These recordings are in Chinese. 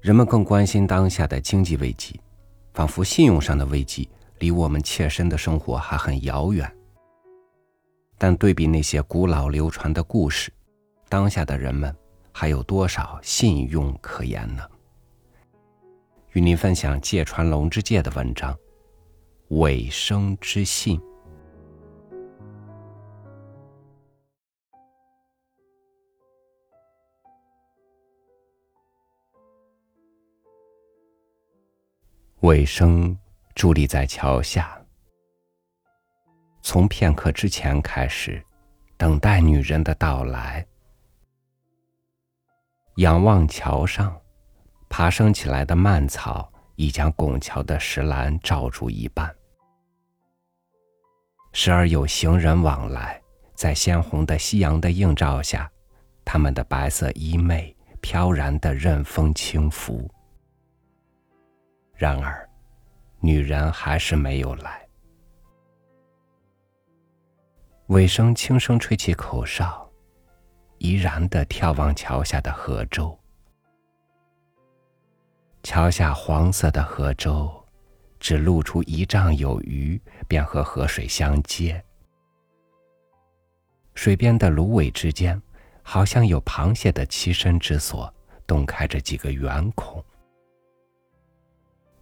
人们更关心当下的经济危机，仿佛信用上的危机离我们切身的生活还很遥远。但对比那些古老流传的故事，当下的人们还有多少信用可言呢？与您分享芥川龙之介的文章《尾生之信》。尾生伫立在桥下，从片刻之前开始，等待女人的到来。仰望桥上，爬升起来的蔓草已将拱桥的石栏罩住一半。时而有行人往来，在鲜红的夕阳的映照下，他们的白色衣袂飘然的任风轻拂。然而，女人还是没有来。尾声轻声吹起口哨，怡然的眺望桥下的河舟。桥下黄色的河舟，只露出一丈有余，便和河水相接。水边的芦苇之间，好像有螃蟹的栖身之所，洞开着几个圆孔。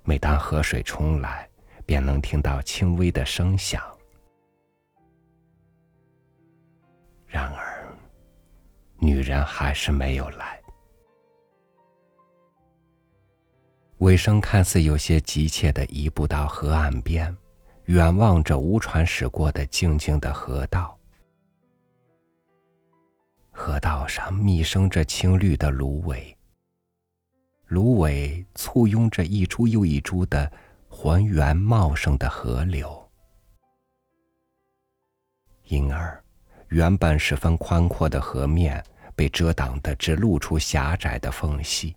每当河水冲来，便能听到轻微的声响。然而，女人还是没有来。尾声看似有些急切的移步到河岸边，远望着无船驶过的静静的河道。河道上密生着青绿的芦苇。芦苇簇拥着一株又一株的浑圆茂盛的河流，因而原本十分宽阔的河面被遮挡的只露出狭窄的缝隙。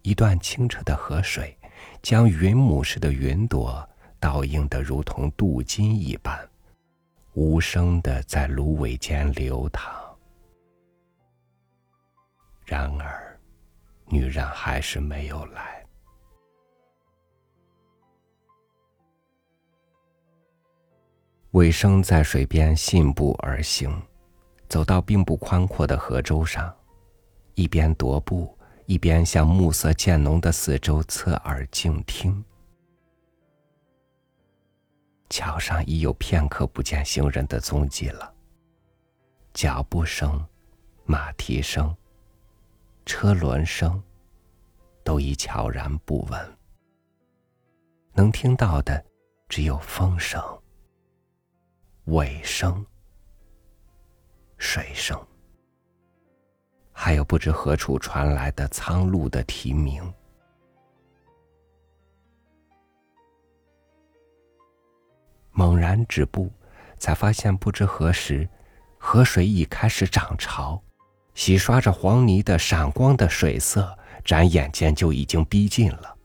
一段清澈的河水将云母似的云朵倒映得如同镀金一般，无声的在芦苇间流淌。然而。女人还是没有来。尾生在水边信步而行，走到并不宽阔的河洲上，一边踱步，一边向暮色渐浓的四周侧耳静听。桥上已有片刻不见行人的踪迹了。脚步声，马蹄声。车轮声都已悄然不闻，能听到的只有风声、尾声、水声，还有不知何处传来的苍鹭的啼鸣。猛然止步，才发现不知何时，河水已开始涨潮。洗刷着黄泥的闪光的水色，转眼间就已经逼近了。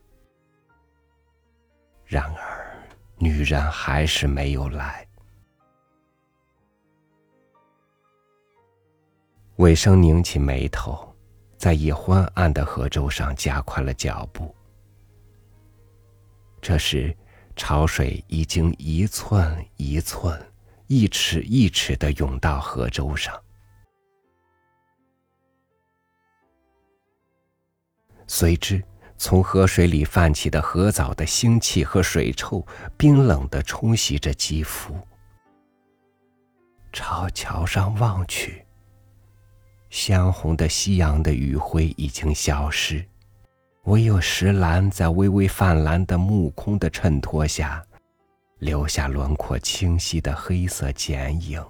然而，女人还是没有来。尾生拧起眉头，在已昏暗的河舟上加快了脚步。这时，潮水已经一寸一寸、一尺一尺的涌到河舟上。随之，从河水里泛起的河藻的腥气和水臭，冰冷的冲洗着肌肤。朝桥上望去，鲜红的夕阳的余晖已经消失，唯有石栏在微微泛蓝的目空的衬托下，留下轮廓清晰的黑色剪影。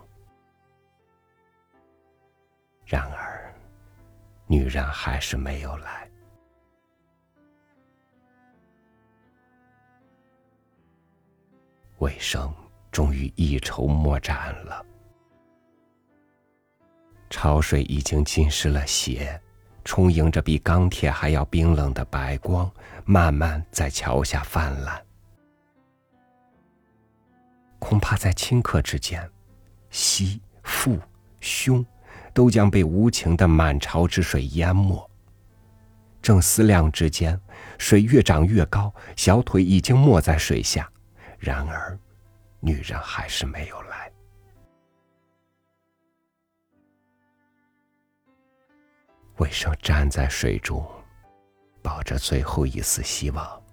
然而，女人还是没有来。尾声终于一筹莫展了。潮水已经浸湿了鞋，充盈着比钢铁还要冰冷的白光，慢慢在桥下泛滥。恐怕在顷刻之间，膝、腹、胸都将被无情的满潮之水淹没。正思量之间，水越涨越高，小腿已经没在水下。然而，女人还是没有来。魏生站在水中，抱着最后一丝希望，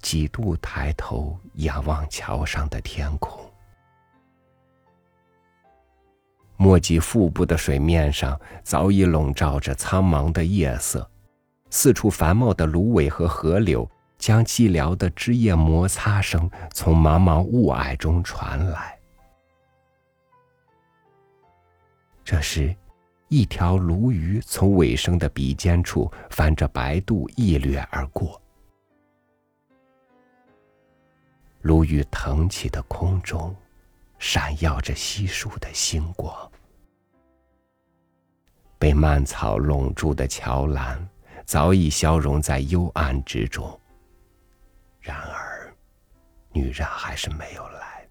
几度抬头仰望桥上的天空。墨迹腹部的水面上，早已笼罩着苍茫的夜色，四处繁茂的芦苇和河流，将寂寥的枝叶摩擦声从茫茫雾霭中传来。这时。一条鲈鱼从尾生的鼻尖处翻着白肚一掠而过，鲈鱼腾起的空中，闪耀着稀疏的星光。被蔓草笼住的桥栏早已消融在幽暗之中。然而，女人还是没有来。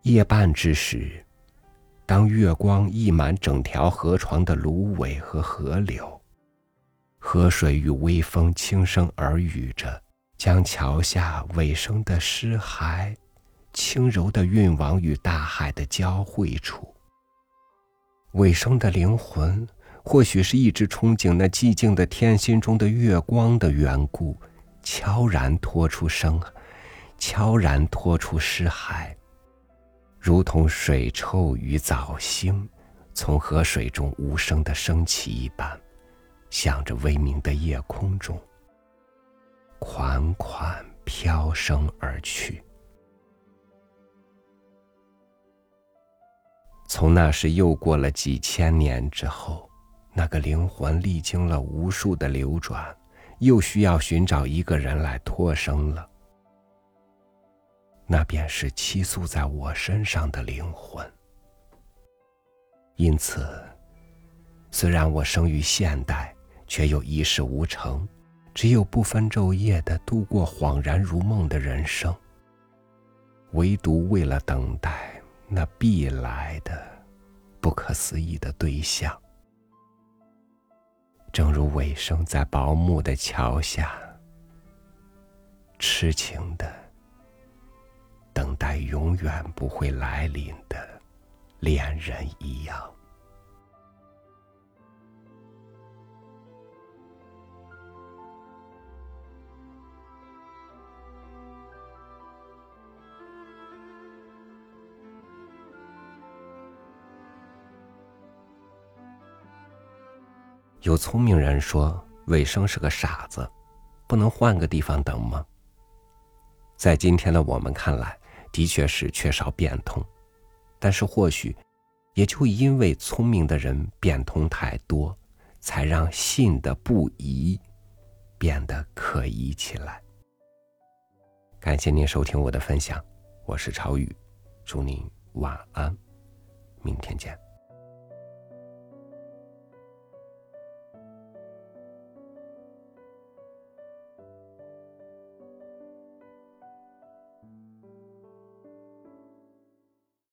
夜半之时，当月光溢满整条河床的芦苇和河流，河水与微风轻声耳语着，将桥下尾声的尸骸，轻柔的运往与大海的交汇处。尾声的灵魂，或许是一直憧憬那寂静的天心中的月光的缘故，悄然拖出声，悄然拖出尸骸。如同水臭与藻腥，从河水中无声的升起一般，向着微明的夜空中款款飘升而去。从那时又过了几千年之后，那个灵魂历经了无数的流转，又需要寻找一个人来托生了。那便是栖宿在我身上的灵魂。因此，虽然我生于现代，却又一事无成，只有不分昼夜的度过恍然如梦的人生。唯独为了等待那必来的、不可思议的对象。正如尾生在薄暮的桥下，痴情的。等待永远不会来临的恋人一样。有聪明人说，尾生是个傻子，不能换个地方等吗？在今天的我们看来。的确是缺少变通，但是或许，也就因为聪明的人变通太多，才让信的不疑变得可疑起来。感谢您收听我的分享，我是朝雨，祝您晚安，明天见。